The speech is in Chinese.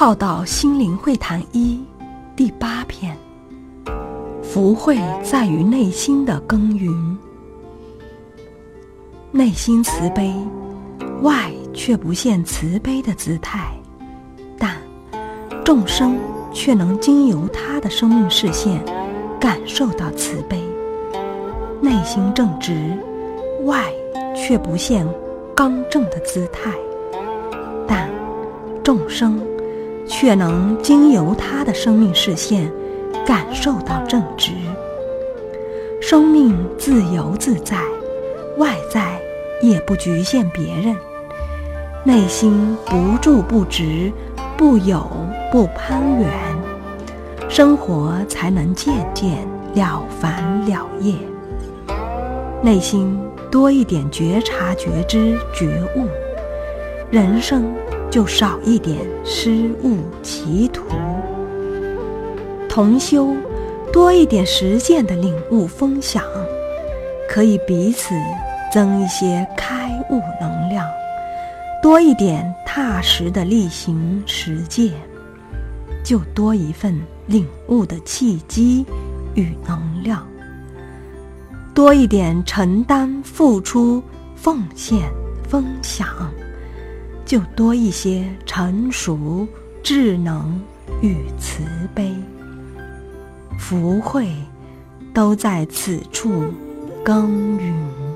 浩道心灵会谈一第八篇：福慧在于内心的耕耘。内心慈悲，外却不现慈悲的姿态，但众生却能经由他的生命视线感受到慈悲。内心正直，外却不现刚正的姿态，但众生却能经由他的生命视线感受到正直。生命自由自在，外在也不局限别人，内心不住不直，不有不攀缘，生活才能渐渐了凡了业。内心多一点觉察、觉知、觉悟，人生就少一点失误、歧途。同修多一点实践的领悟分享，可以彼此增一些开悟能量；多一点踏实的例行实践，就多一份领悟的契机与能量。多一点承担、付出、奉献、分享，就多一些成熟、智能与慈悲。福慧都在此处耕耘。